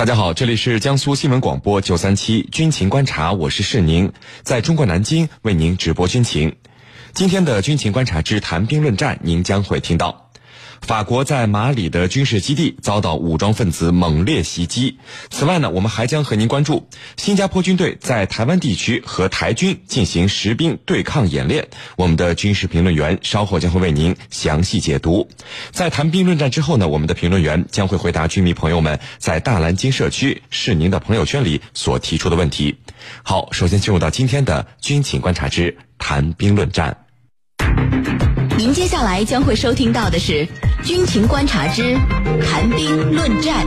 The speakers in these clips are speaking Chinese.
大家好，这里是江苏新闻广播九三七军情观察，我是世宁，在中国南京为您直播军情。今天的军情观察之谈兵论战，您将会听到。法国在马里的军事基地遭到武装分子猛烈袭击。此外呢，我们还将和您关注新加坡军队在台湾地区和台军进行实兵对抗演练。我们的军事评论员稍后将会为您详细解读。在谈兵论战之后呢，我们的评论员将会回答军迷朋友们在大蓝鲸社区是您的朋友圈里所提出的问题。好，首先进入到今天的军情观察之谈兵论战。您接下来将会收听到的是。军情观察之谈兵论战。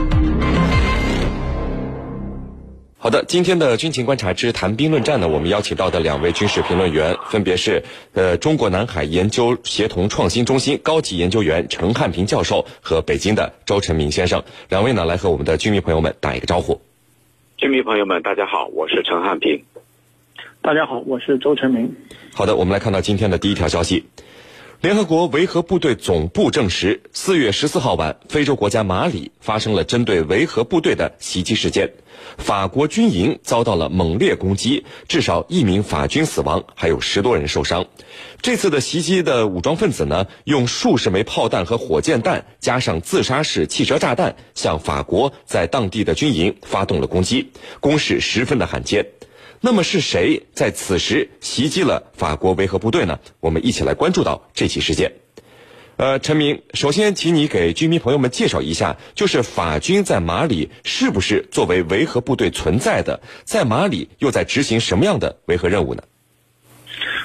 好的，今天的军情观察之谈兵论战呢，我们邀请到的两位军事评论员分别是呃中国南海研究协同创新中心高级研究员陈汉平教授和北京的周成明先生。两位呢来和我们的军迷朋友们打一个招呼。军迷朋友们，大家好，我是陈汉平。大家好，我是周成明。好的，我们来看到今天的第一条消息。联合国维和部队总部证实，四月十四号晚，非洲国家马里发生了针对维和部队的袭击事件，法国军营遭到了猛烈攻击，至少一名法军死亡，还有十多人受伤。这次的袭击的武装分子呢，用数十枚炮弹和火箭弹，加上自杀式汽车炸弹，向法国在当地的军营发动了攻击，攻势十分的罕见。那么是谁在此时袭击了法国维和部队呢？我们一起来关注到这起事件。呃，陈明，首先请你给居民朋友们介绍一下，就是法军在马里是不是作为维和部队存在的？在马里又在执行什么样的维和任务呢？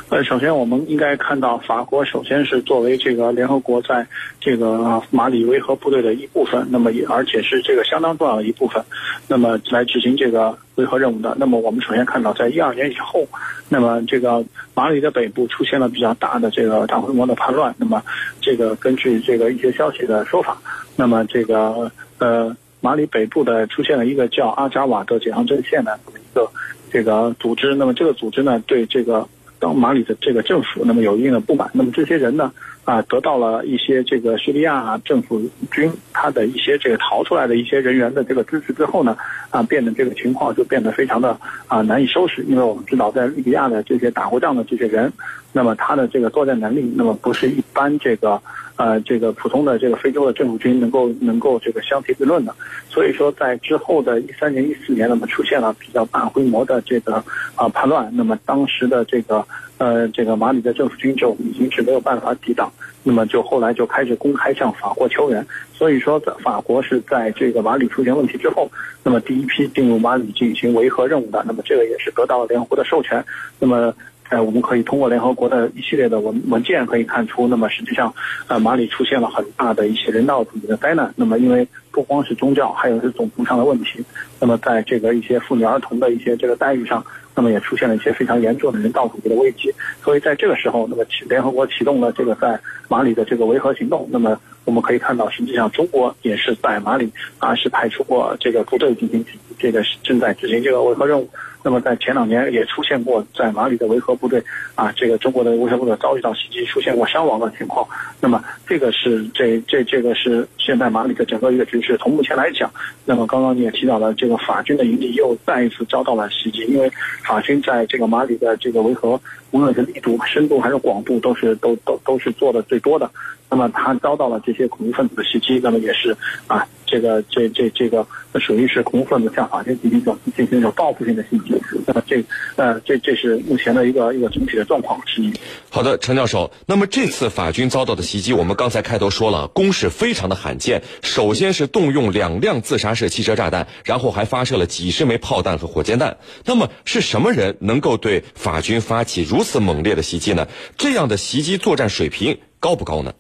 呃，首先我们应该看到，法国首先是作为这个联合国在这个马里维和部队的一部分，那么也而且是这个相当重要的一部分，那么来执行这个维和任务的。那么我们首先看到，在一二年以后，那么这个马里的北部出现了比较大的这个大规模的叛乱。那么这个根据这个一些消息的说法，那么这个呃马里北部的出现了一个叫阿扎瓦的解放阵线的这么一个这个组织。那么这个组织呢，对这个当马里的这个政府，那么有一定的不满。那么这些人呢，啊，得到了一些这个叙利亚政府军他的一些这个逃出来的一些人员的这个支持之后呢，啊，变得这个情况就变得非常的啊难以收拾。因为我们知道，在利比亚的这些打过仗的这些人，那么他的这个作战能力，那么不是一般这个呃这个普通的这个非洲的政府军能够能够这个相提并论的。所以说，在之后的一三年、一四年，那么出现了比较大规模的这个啊叛乱。那么当时的这个呃这个马里的政府军就已经是没有办法抵挡，那么就后来就开始公开向法国求援。所以说，在法国是在这个马里出现问题之后，那么第一批进入马里进行维和任务的。那么这个也是得到了联合国的授权。那么。呃，我们可以通过联合国的一系列的文文件可以看出，那么实际上，呃，马里出现了很大的一些人道主义的灾难。那么，因为不光是宗教，还有是种族上的问题。那么，在这个一些妇女儿童的一些这个待遇上，那么也出现了一些非常严重的人道主义的危机。所以，在这个时候，那么启联合国启动了这个在马里的这个维和行动。那么，我们可以看到，实际上中国也是在马里啊，是派出过这个部队进行这个正在执行这个维和任务。那么在前两年也出现过在马里的维和部队啊，这个中国的维和部队遭遇到袭击，出现过伤亡的情况。那么这个是这这这个是现在马里的整个一个局势。从目前来讲，那么刚刚你也提到了，这个法军的营地又再一次遭到了袭击，因为法军在这个马里的这个维和，无论是力度、深度还是广度，都是都都都是做的最多的。那么他遭到了这些恐怖分子的袭击，那么也是啊。这个这这这个属于是恐怖分子向法军进行一种进行一种报复性的袭击，那么这呃这这是目前的一个一个总体的状况是。好的，陈教授，那么这次法军遭到的袭击，我们刚才开头说了，攻势非常的罕见。首先是动用两辆自杀式汽车炸弹，然后还发射了几十枚炮弹和火箭弹。那么是什么人能够对法军发起如此猛烈的袭击呢？这样的袭击作战水平高不高呢？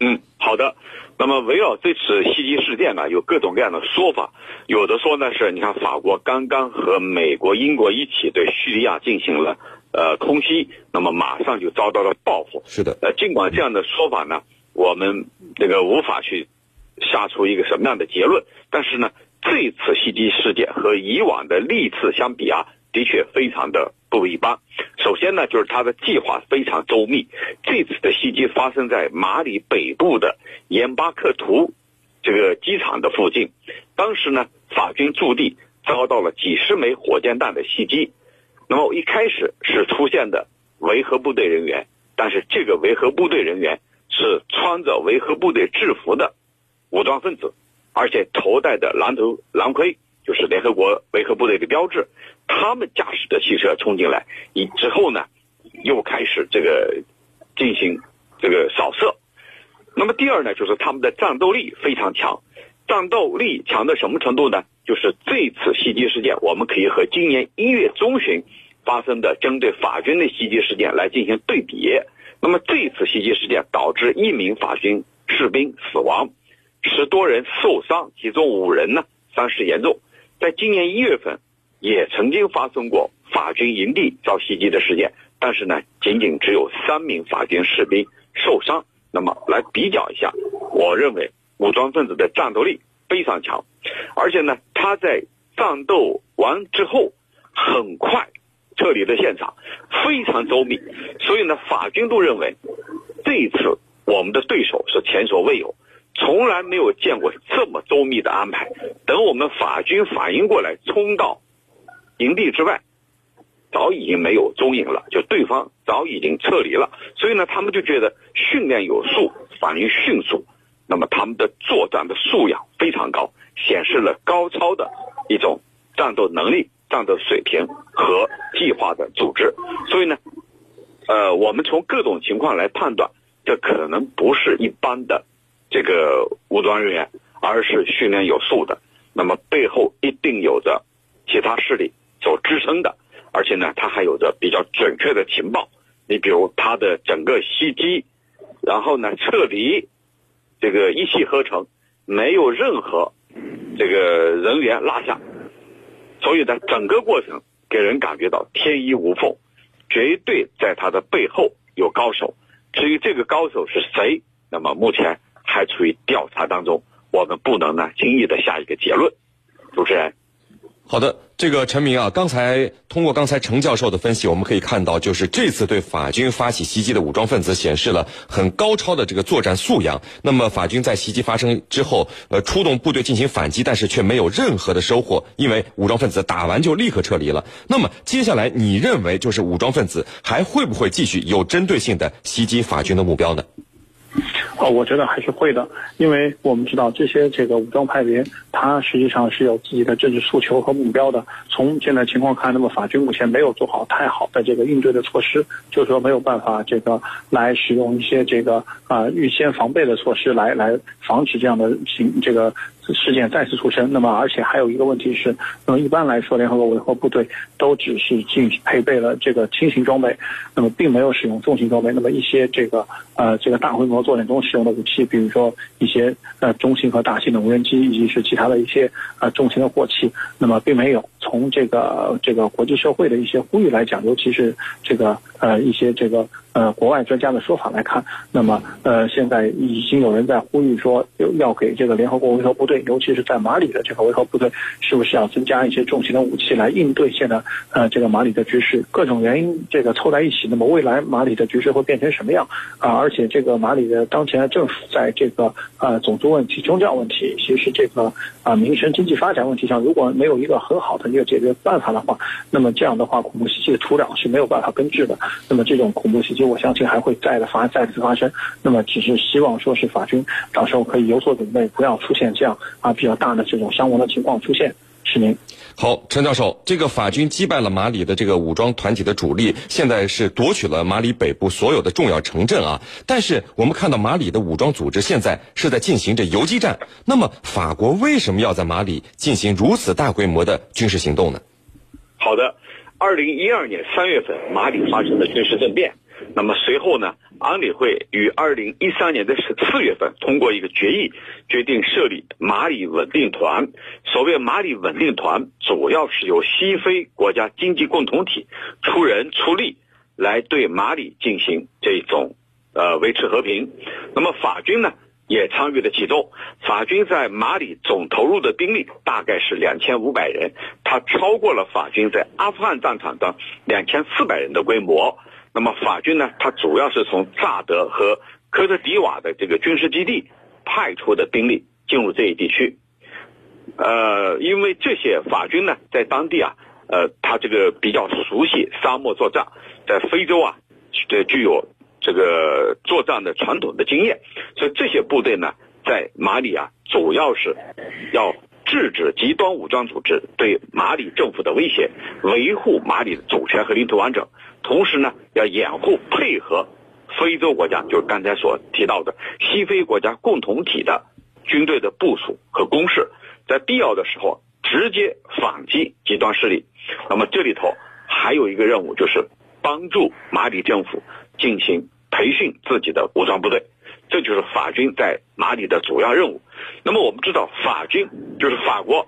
嗯，好的。那么围绕这次袭击事件呢，有各种各样的说法。有的说呢是，你看法国刚刚和美国、英国一起对叙利亚进行了呃空袭，那么马上就遭到了报复。是的。呃，尽管这样的说法呢，我们这个无法去下出一个什么样的结论，但是呢，这次袭击事件和以往的历次相比啊，的确非常的不一般。首先呢，就是他的计划非常周密。这次的袭击发生在马里北部的盐巴克图这个机场的附近。当时呢，法军驻地遭到了几十枚火箭弹的袭击。那么一开始是出现的维和部队人员，但是这个维和部队人员是穿着维和部队制服的武装分子，而且头戴的蓝头蓝盔，就是联合国维和部队的标志。他们驾驶的汽车冲进来，以之后呢，又开始这个进行这个扫射。那么第二呢，就是他们的战斗力非常强，战斗力强到什么程度呢？就是这次袭击事件，我们可以和今年一月中旬发生的针对法军的袭击事件来进行对比。那么这次袭击事件导致一名法军士兵死亡，十多人受伤，其中五人呢伤势严重。在今年一月份，也曾经发生过法军营地遭袭击的事件，但是呢，仅仅只有三名法军士兵受伤。那么来比较一下，我认为武装分子的战斗力非常强，而且呢，他在战斗完之后很快撤离了现场，非常周密。所以呢，法军都认为这一次我们的对手是前所未有，从来没有见过这么周密的安排。等我们法军反应过来，冲到营地之外。早已经没有踪影了，就对方早已经撤离了，所以呢，他们就觉得训练有素，反应迅速，那么他们的作战的素养非常高，显示了高超的一种战斗能力、战斗水平和计划的组织。所以呢，呃，我们从各种情况来判断，这可能不是一般的这个武装人员，而是训练有素的，那么背后一定有着其他势力所支撑的。而且呢，他还有着比较准确的情报。你比如他的整个袭击，然后呢撤离，这个一气呵成，没有任何这个人员落下。所以呢，整个过程给人感觉到天衣无缝，绝对在他的背后有高手。至于这个高手是谁，那么目前还处于调查当中，我们不能呢轻易的下一个结论。主持人。好的，这个陈明啊，刚才通过刚才程教授的分析，我们可以看到，就是这次对法军发起袭击的武装分子显示了很高超的这个作战素养。那么法军在袭击发生之后，呃，出动部队进行反击，但是却没有任何的收获，因为武装分子打完就立刻撤离了。那么接下来，你认为就是武装分子还会不会继续有针对性的袭击法军的目标呢？哦，我觉得还是会的，因为我们知道这些这个武装派别，它实际上是有自己的政治诉求和目标的。从现在情况看，那么法军目前没有做好太好的这个应对的措施，就是说没有办法这个来使用一些这个啊预先防备的措施来来防止这样的行这个。事件再次出生，那么而且还有一个问题是，那么一般来说，联合国维和部队都只是进配备了这个轻型装备，那么并没有使用重型装备。那么一些这个呃这个大规模作战中使用的武器，比如说一些呃中型和大型的无人机，以及是其他的一些呃重型的火器，那么并没有。从这个这个国际社会的一些呼吁来讲，尤其是这个呃一些这个呃国外专家的说法来看，那么呃现在已经有人在呼吁说，要给这个联合国维和部队，尤其是在马里的这个维和部队，是不是要增加一些重型的武器来应对现在呃这个马里的局势？各种原因这个凑在一起，那么未来马里的局势会变成什么样啊？而且这个马里的当前的政府在这个呃种族问题、宗教问题，其实这个啊民生经济发展问题上，如果没有一个很好的。一个解决办法的话，那么这样的话，恐怖袭击的土壤是没有办法根治的。那么这种恐怖袭击，我相信还会再的发再次发生。那么只是希望说是法军到时候可以有所准备，不要出现这样啊比较大的这种伤亡的情况出现。是您。好，陈教授，这个法军击败了马里的这个武装团体的主力，现在是夺取了马里北部所有的重要城镇啊。但是我们看到马里的武装组织现在是在进行着游击战。那么法国为什么要在马里进行如此大规模的军事行动呢？好的，二零一二年三月份，马里发生了军事政变。那么随后呢？安理会于二零一三年的十四月份通过一个决议，决定设立马里稳定团。所谓马里稳定团，主要是由西非国家经济共同体出人出力，来对马里进行这种呃维持和平。那么法军呢也参与了其中。法军在马里总投入的兵力大概是两千五百人，它超过了法军在阿富汗战场的两千四百人的规模。那么法军呢？它主要是从乍得和科特迪瓦的这个军事基地派出的兵力进入这一地区。呃，因为这些法军呢，在当地啊，呃，他这个比较熟悉沙漠作战，在非洲啊，这具有这个作战的传统的经验，所以这些部队呢，在马里啊，主要是要制止极端武装组织对马里政府的威胁，维护马里的主权和领土完整，同时呢，要掩护配合非洲国家，就是刚才所提到的西非国家共同体的军队的部署和攻势。在必要的时候直接反击极端势力，那么这里头还有一个任务，就是帮助马里政府进行培训自己的武装部队，这就是法军在马里的主要任务。那么我们知道，法军就是法国，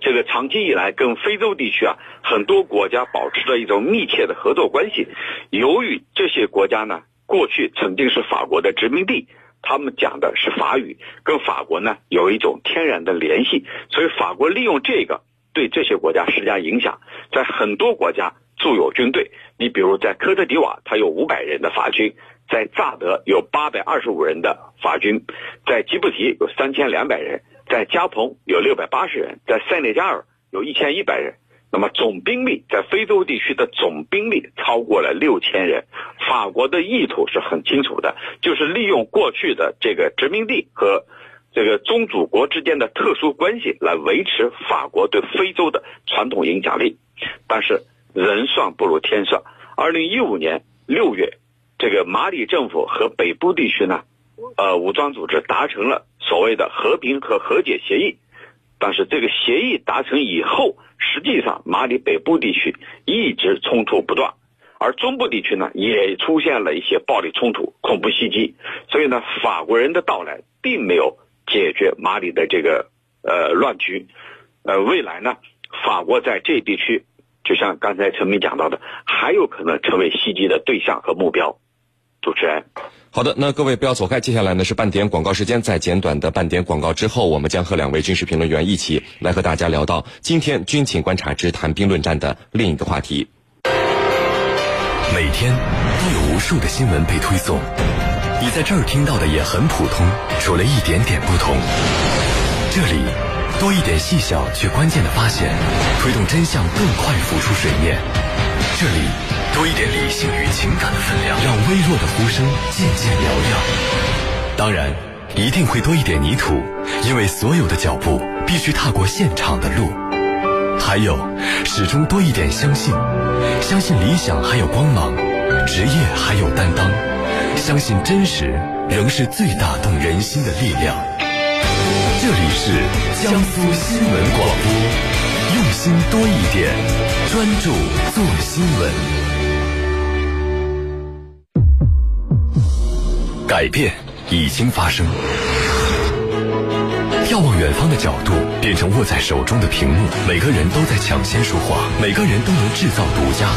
这个长期以来跟非洲地区啊很多国家保持着一种密切的合作关系。由于这些国家呢过去曾经是法国的殖民地。他们讲的是法语，跟法国呢有一种天然的联系，所以法国利用这个对这些国家施加影响，在很多国家驻有军队。你比如在科特迪瓦，它有五百人的法军；在乍得有八百二十五人的法军；在吉布提有三千两百人；在加蓬有六百八十人；在塞内加尔有一千一百人。那么总兵力在非洲地区的总兵力超过了六千人，法国的意图是很清楚的，就是利用过去的这个殖民地和这个宗主国之间的特殊关系来维持法国对非洲的传统影响力。但是人算不如天算，二零一五年六月，这个马里政府和北部地区呢，呃，武装组织达成了所谓的和平和和解协议。但是这个协议达成以后，实际上马里北部地区一直冲突不断，而中部地区呢也出现了一些暴力冲突、恐怖袭击。所以呢，法国人的到来并没有解决马里的这个呃乱局。呃，未来呢，法国在这地区，就像刚才陈明讲到的，还有可能成为袭击的对象和目标。主持人。好的，那各位不要走开，接下来呢是半点广告时间，在简短的半点广告之后，我们将和两位军事评论员一起来和大家聊到今天军情观察之谈兵论战的另一个话题。每天都有无数的新闻被推送，你在这儿听到的也很普通，除了一点点不同。这里多一点细小却关键的发现，推动真相更快浮出水面。这里。多一点理性与情感的分量，让微弱的呼声渐渐嘹亮。当然，一定会多一点泥土，因为所有的脚步必须踏过现场的路。还有，始终多一点相信，相信理想还有光芒，职业还有担当，相信真实仍是最打动人心的力量。这里是江苏新闻广播，用心多一点，专注做新闻。改变已经发生，眺望远方的角度变成握在手中的屏幕。每个人都在抢先说话，每个人都能制造独家。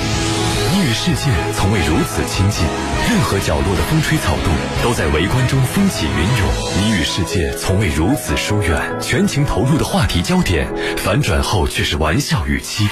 你与世界从未如此亲近，任何角落的风吹草动都在围观中风起云涌。你与世界从未如此疏远，全情投入的话题焦点反转后却是玩笑与欺骗。